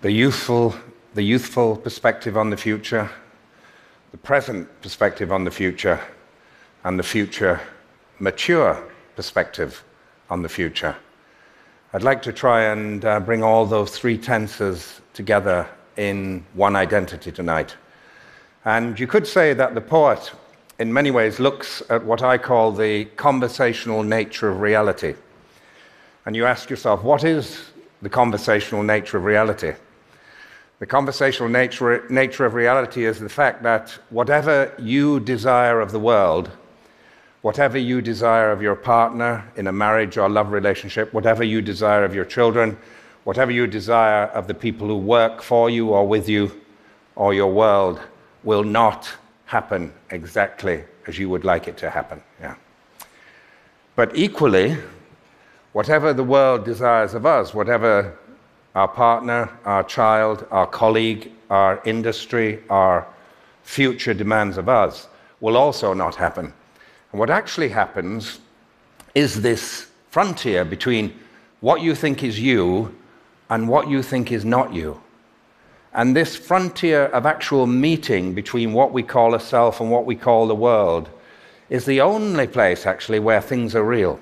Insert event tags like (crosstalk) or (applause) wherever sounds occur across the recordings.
the youthful, the youthful perspective on the future, the present perspective on the future, and the future mature perspective on the future. I'd like to try and uh, bring all those three tenses together in one identity tonight. And you could say that the poet, in many ways, looks at what I call the conversational nature of reality. And you ask yourself, what is the conversational nature of reality? The conversational nature, nature of reality is the fact that whatever you desire of the world, whatever you desire of your partner in a marriage or love relationship, whatever you desire of your children, whatever you desire of the people who work for you or with you or your world, will not happen exactly as you would like it to happen. Yeah. But equally, whatever the world desires of us, whatever our partner, our child, our colleague, our industry, our future demands of us, will also not happen. And what actually happens is this frontier between what you think is you and what you think is not you. And this frontier of actual meeting between what we call a self and what we call the world is the only place, actually, where things are real.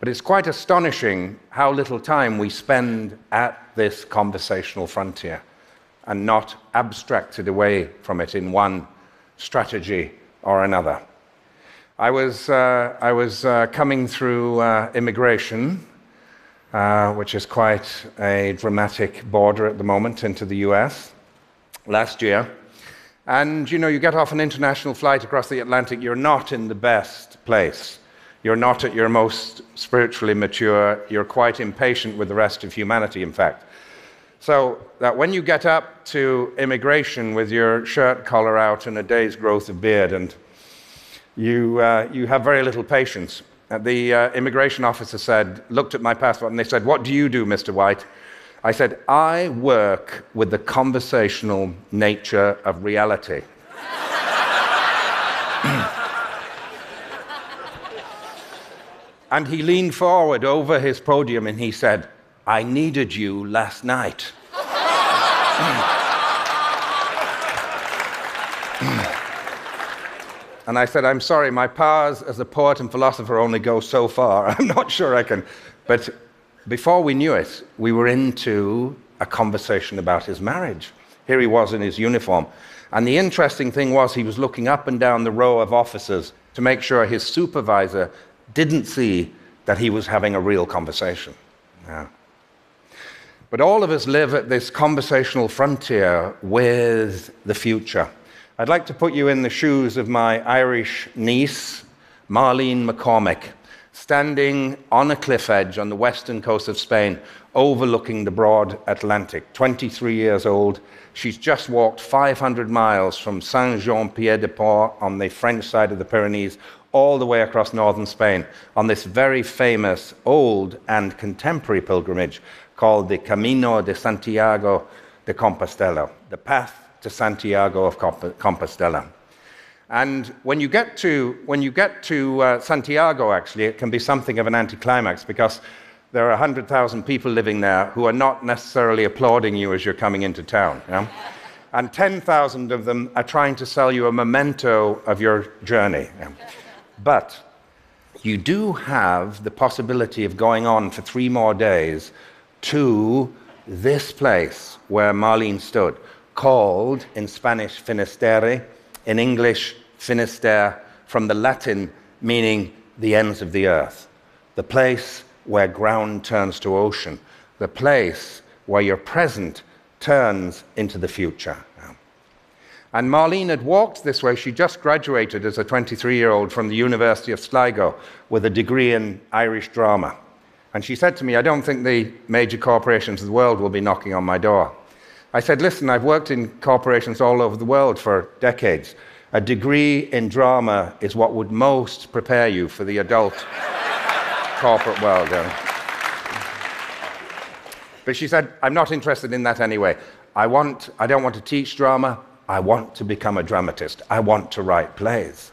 But it's quite astonishing how little time we spend at this conversational frontier and not abstracted away from it in one strategy or another. I was, uh, I was uh, coming through uh, immigration, uh, which is quite a dramatic border at the moment into the US, last year. And you know, you get off an international flight across the Atlantic, you're not in the best place. You're not at your most spiritually mature. You're quite impatient with the rest of humanity, in fact. So that when you get up to immigration with your shirt collar out and a day's growth of beard and you, uh, you have very little patience. Uh, the uh, immigration officer said, looked at my passport and they said, What do you do, Mr. Whyte? I said, I work with the conversational nature of reality. And he leaned forward over his podium and he said, I needed you last night. (laughs) And I said, I'm sorry, my powers as a poet and philosopher only go so far. (laughs) I'm not sure I can. But before we knew it, we were into a conversation about his marriage. Here he was in his uniform. And the interesting thing was, he was looking up and down the row of officers to make sure his supervisor didn't see that he was having a real conversation. Yeah. But all of us live at this conversational frontier with the future. I'd like to put you in the shoes of my Irish niece, Marlene McCormick, standing on a cliff edge on the western coast of Spain, overlooking the broad Atlantic. 23 years old. She's just walked 500 miles from Saint Jean Pied de Port on the French side of the Pyrenees all the way across northern Spain on this very famous old and contemporary pilgrimage called the Camino de Santiago de Compostela, the path to Santiago of Compostela. And when you get to, when you get to uh, Santiago, actually, it can be something of an anticlimax because there are 100,000 people living there who are not necessarily applauding you as you're coming into town. Yeah? And 10,000 of them are trying to sell you a memento of your journey. Yeah? But you do have the possibility of going on for three more days to this place where Marlene stood, called in Spanish Finisterre, in English Finisterre, from the Latin meaning the ends of the earth, the place where ground turns to ocean, the place where your present turns into the future. And Marlene had walked this way. She just graduated as a 23 year old from the University of Sligo with a degree in Irish drama. And she said to me, I don't think the major corporations of the world will be knocking on my door. I said, Listen, I've worked in corporations all over the world for decades. A degree in drama is what would most prepare you for the adult (laughs) corporate world. Eh? But she said, I'm not interested in that anyway. I, want, I don't want to teach drama. I want to become a dramatist. I want to write plays.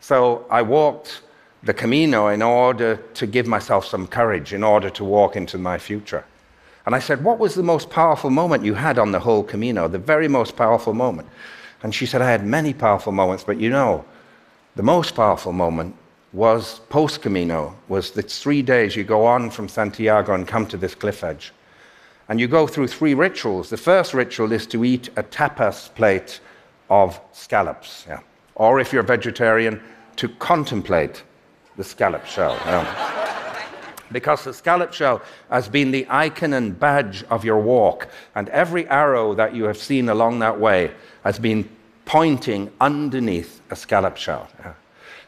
So I walked the Camino in order to give myself some courage, in order to walk into my future. And I said, What was the most powerful moment you had on the whole Camino? The very most powerful moment. And she said, I had many powerful moments, but you know, the most powerful moment was post Camino, was the three days you go on from Santiago and come to this cliff edge. And you go through three rituals. The first ritual is to eat a tapas plate of scallops. Yeah. Or if you're vegetarian, to contemplate the scallop shell. Yeah. because the scallop shell has been the icon and badge of your walk, and every arrow that you have seen along that way has been pointing underneath a scallop shell. Yeah.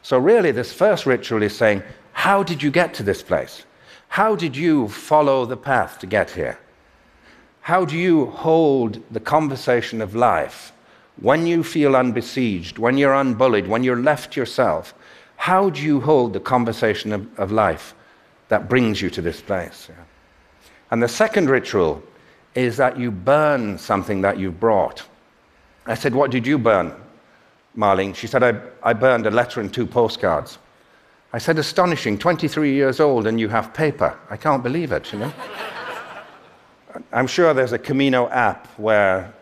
So, really, this first ritual is saying, How did you get to this place? How did you follow the path to get here? How do you hold the conversation of life when you feel unbesieged, when you're unbullied, when you're left yourself? How do you hold the conversation of, of life that brings you to this place? Yeah. And the second ritual is that you burn something that you've brought. I said, What did you burn? Marlene. She said, I, I burned a letter and two postcards. I said, astonishing, 23 years old and you have paper. I can't believe it, you know. I'm sure there's a Camino app where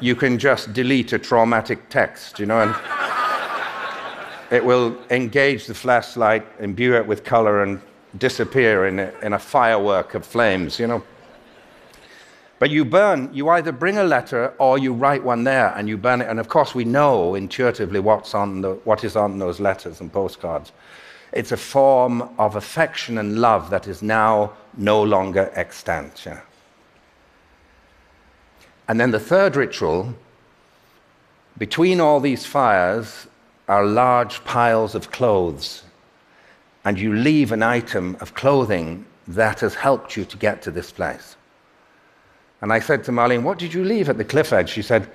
you can just delete a traumatic text, you know, and it will engage the flashlight, imbue it with color, and disappear in a, in a firework of flames, you know. But you burn, you either bring a letter or you write one there and you burn it. And of course, we know intuitively what's on the, what is on those letters and postcards. It's a form of affection and love that is now no longer extant. Yeah. And then the third ritual between all these fires are large piles of clothes. And you leave an item of clothing that has helped you to get to this place. And I said to Marlene, What did you leave at the cliff edge? She said,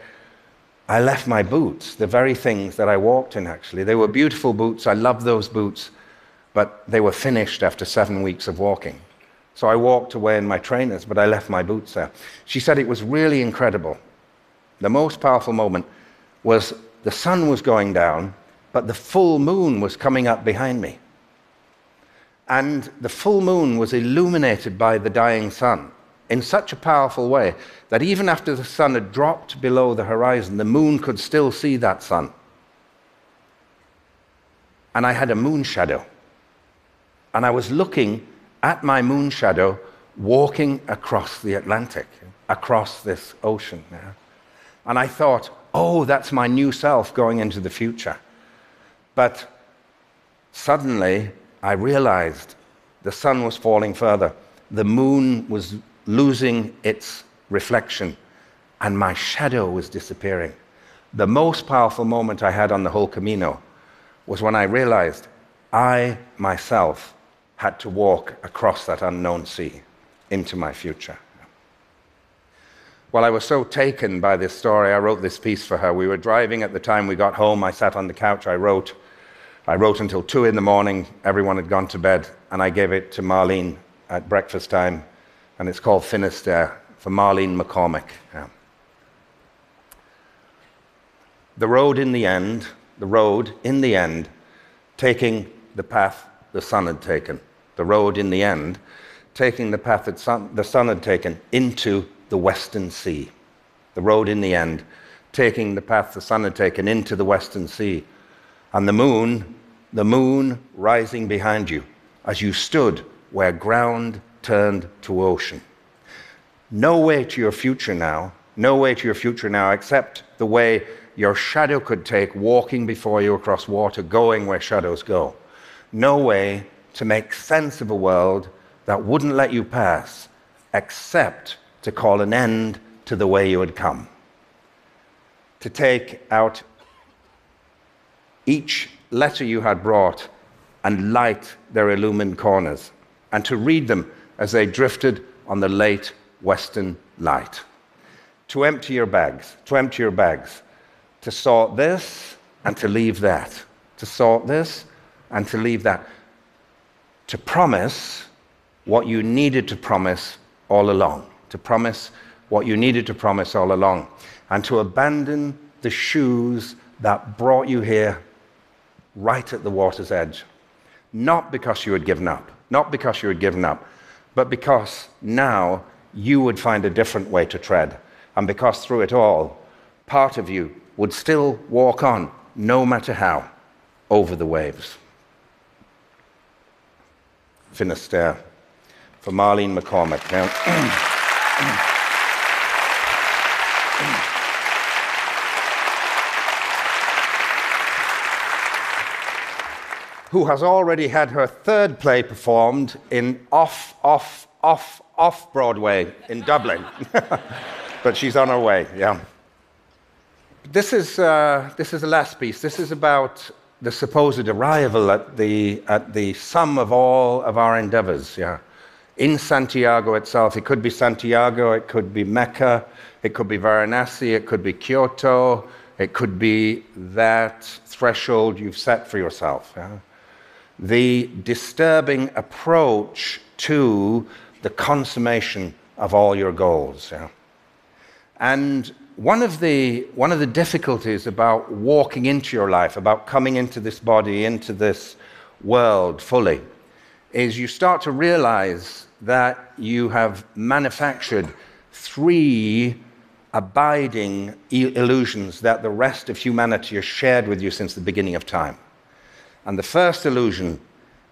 I left my boots, the very things that I walked in, actually. They were beautiful boots. I loved those boots, but they were finished after seven weeks of walking. So I walked away in my trainers, but I left my boots there. She said it was really incredible. The most powerful moment was the sun was going down, but the full moon was coming up behind me. And the full moon was illuminated by the dying sun in such a powerful way that even after the sun had dropped below the horizon, the moon could still see that sun. And I had a moon shadow. And I was looking at my moon shadow walking across the Atlantic, across this ocean. Yeah? And I thought, oh, that's my new self going into the future. But suddenly I realized the sun was falling further, the moon was losing its reflection, and my shadow was disappearing. The most powerful moment I had on the whole Camino was when I realized I myself had to walk across that unknown sea into my future. Well, I was so taken by this story, I wrote this piece for her. We were driving at the time we got home. I sat on the couch, I wrote. I wrote until two in the morning. Everyone had gone to bed, and I gave it to Marlene at breakfast time and it's called Finisterre for Marlene McCormick. Yeah. The road in the end, the road in the end, taking the path the sun had taken. The road in the end, taking the path that sun, the sun had taken into the Western Sea. The road in the end, taking the path the sun had taken into the Western Sea. And the moon, the moon rising behind you as you stood where ground turned to ocean. No way to your future now, no way to your future now except the way your shadow could take walking before you across water, going where shadows go. No way to make sense of a world that wouldn't let you pass except to call an end to the way you had come. To take out each letter you had brought and light their illumined corners, and to read them as they drifted on the late western light. To empty your bags, to empty your bags, to sort this and to leave that, to sort this and to leave that, to promise what you needed to promise all along, to promise what you needed to promise all along, and to abandon the shoes that brought you here right at the water's edge. Not because you had given up, not because you had given up, but because now you would find a different way to tread. And because through it all, part of you would still walk on, no matter how, over the waves. Finisterre for Marlene McCormick. Now, (clears throat) who has already had her third play performed in off, off, off, off Broadway in Dublin. (laughs) but she's on her way, yeah. This is, uh, this is the last piece. This is about the supposed arrival at the, at the sum of all of our endeavors, yeah. In Santiago itself, it could be Santiago, it could be Mecca, it could be Varanasi, it could be Kyoto, it could be that threshold you've set for yourself. Yeah? the disturbing approach to the consummation of all your goals. Yeah? And one of, the, one of the difficulties about walking into your life, about coming into this body, into this world fully, is you start to realize that you have manufactured three abiding illusions that the rest of humanity has shared with you since the beginning of time. And the first illusion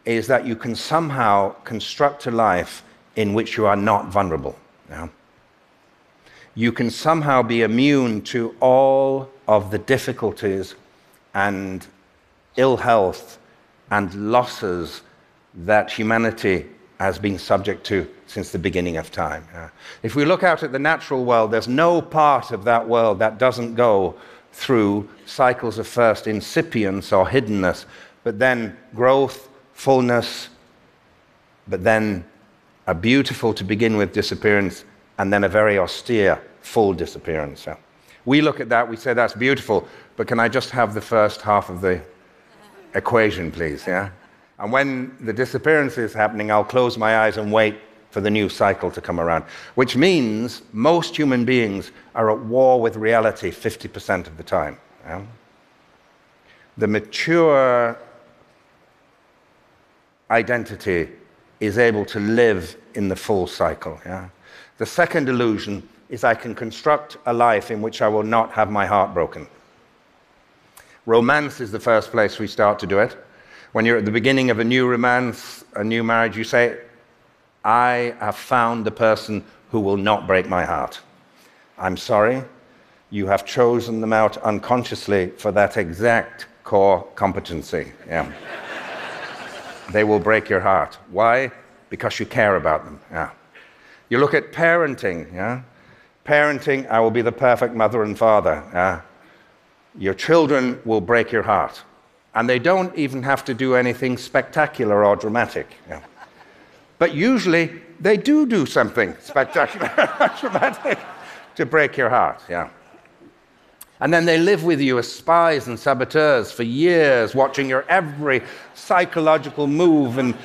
is that you can somehow construct a life in which you are not vulnerable. You can somehow be immune to all of the difficulties and ill health and losses that humanity has been subject to since the beginning of time. Uh, if we look out at the natural world, there's no part of that world that doesn't go through cycles of first incipience or hiddenness but then growth, fullness, but then a beautiful to begin with disappearance, and then a very austere full disappearance. So we look at that, we say that's beautiful, but can I just have the first half of the equation, please? Yeah? And when the disappearance is happening, I'll close my eyes and wait for the new cycle to come around, which means most human beings are at war with reality 50% of the time. Yeah? The mature identity is able to live in the full cycle. Yeah? The second illusion is I can construct a life in which I will not have my heart broken. Romance is the first place we start to do it. When you're at the beginning of a new romance, a new marriage, you say, I have found the person who will not break my heart. I'm sorry, you have chosen them out unconsciously for that exact core competency. Yeah (laughs) they will break your heart. Why? Because you care about them. Yeah. You look at parenting. Yeah. Parenting, I will be the perfect mother and father. Yeah. Your children will break your heart. And they don't even have to do anything spectacular or dramatic. Yeah. But usually they do do something spectacular or (laughs) dramatic to break your heart. Yeah. And then they live with you as spies and saboteurs for years, watching your every psychological move and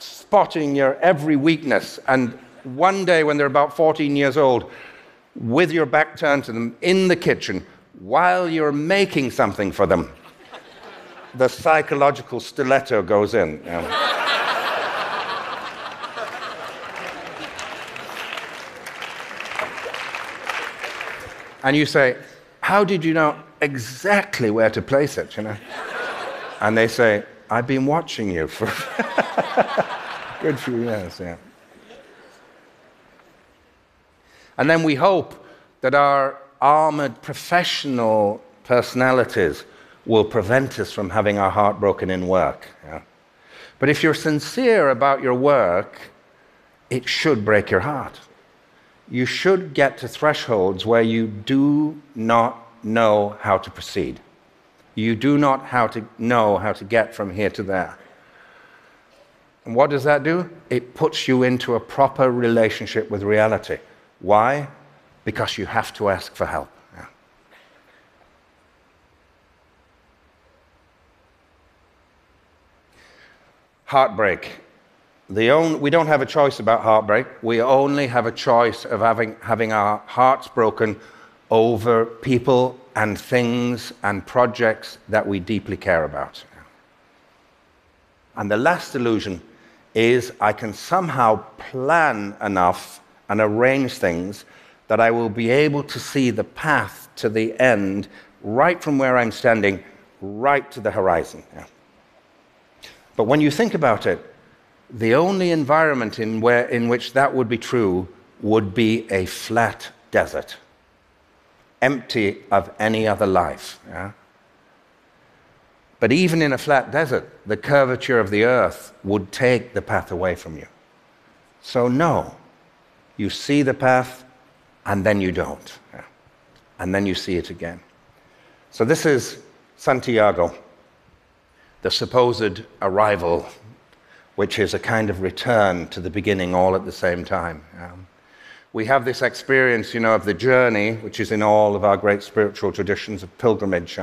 spotting your every weakness. And one day, when they're about 14 years old, with your back turned to them in the kitchen, while you're making something for them, the psychological stiletto goes in. and you say, how did you know exactly where to place it, you know? And they say, I've been watching you for a (laughs) good few years, yeah. And then we hope that our armored professional personalities will prevent us from having our heart broken in work. Yeah? But if you're sincere about your work, it should break your heart you should get to thresholds where you do not know how to proceed. You do not how to know how to get from here to there. And what does that do? It puts you into a proper relationship with reality. Why? Because you have to ask for help. Yeah. Heartbreak we don't have a choice about heartbreak. We only have a choice of having, having our hearts broken over people and things and projects that we deeply care about. And the last illusion is I can somehow plan enough and arrange things that I will be able to see the path to the end right from where I'm standing, right to the horizon. Yeah. But when you think about it, the only environment in, where, in which that would be true would be a flat desert, empty of any other life. Yeah? But even in a flat desert, the curvature of the earth would take the path away from you. So, no, you see the path and then you don't. And then you see it again. So, this is Santiago, the supposed arrival, which is a kind of return to the beginning all at the same time. We have this experience, you know, of the journey, which is in all of our great spiritual traditions of pilgrimage.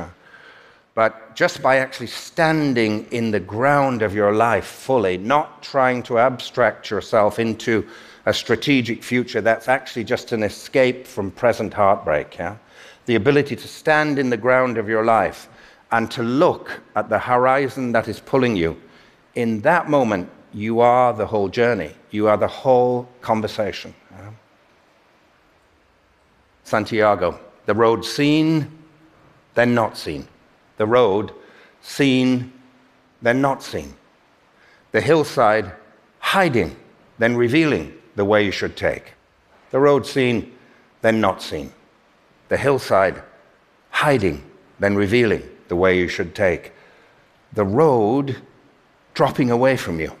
But just by actually standing in the ground of your life fully, not trying to abstract yourself into a strategic future that's actually just an escape from present heartbreak, yeah? the ability to stand in the ground of your life and to look at the horizon that is pulling you, in that moment, you are the whole journey. You are the whole conversation. Yeah? Santiago, the road seen, then not seen the road, seen, then not seen. The hillside, hiding, then revealing the way you should take. The road seen, then not seen. The hillside, hiding, then revealing the way you should take. The road dropping away from you,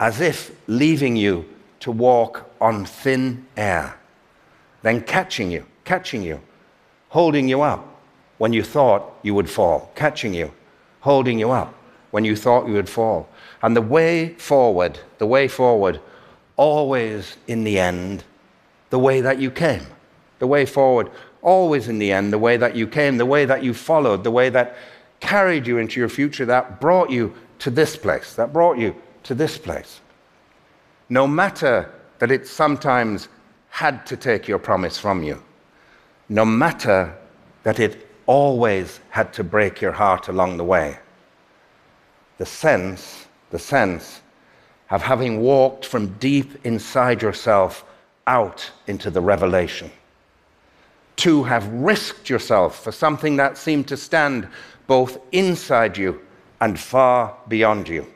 as if leaving you to walk on thin air, then catching you, catching you, holding you up, when you thought you would fall, catching you, holding you up when you thought you would fall. And the way forward, the way forward, always in the end, the way that you came. The way forward, always in the end, the way that you came, the way that you followed, the way that carried you into your future, that brought you to this place, that brought you to this place. No matter that it sometimes had to take your promise from you, no matter that it always had to break your heart along the way. The sense, the sense of having walked from deep inside yourself out into the revelation. To have risked yourself for something that seemed to stand both inside you and far beyond you.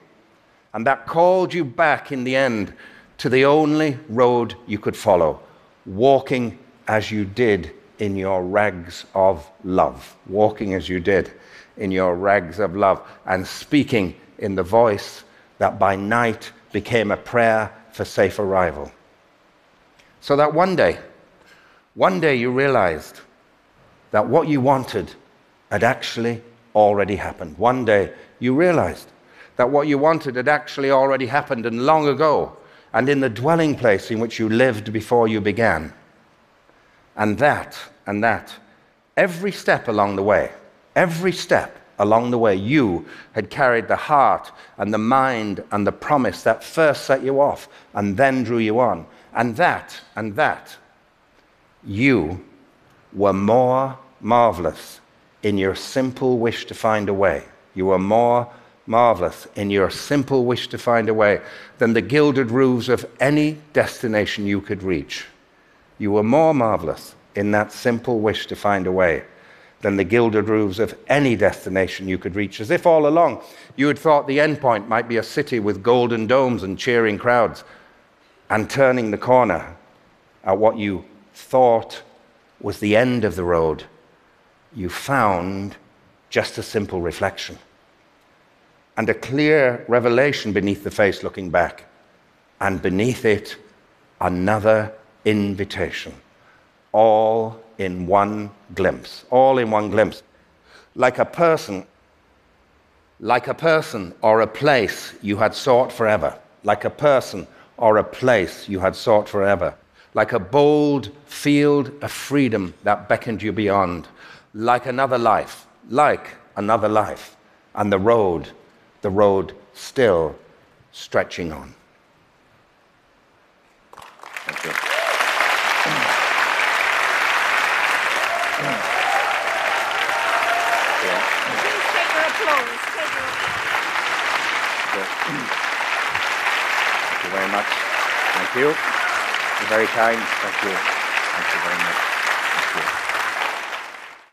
And that called you back in the end to the only road you could follow, walking as you did in your rags of love, walking as you did in your rags of love, and speaking in the voice that by night became a prayer for safe arrival. So that one day, one day you realized that what you wanted had actually already happened. One day you realized that what you wanted had actually already happened and long ago, and in the dwelling place in which you lived before you began. And that, and that, every step along the way, every step along the way, you had carried the heart and the mind and the promise that first set you off and then drew you on. And that, and that, you were more marvelous in your simple wish to find a way. You were more marvelous in your simple wish to find a way than the gilded roofs of any destination you could reach. You were more marvelous in that simple wish to find a way than the gilded roofs of any destination you could reach, as if all along you had thought the end point might be a city with golden domes and cheering crowds, and turning the corner at what you thought was the end of the road, you found just a simple reflection and a clear revelation beneath the face looking back, and beneath it, another invitation. All in one glimpse. All in one glimpse. Like a person, like a person or a place you had sought forever. Like a person or a place you had sought forever. Like a bold field of freedom that beckoned you beyond. Like another life. Like another life. And the road, the road still stretching on. Thank you. Thank you very much. Thank you. You're very kind. Thank you. Thank you very much.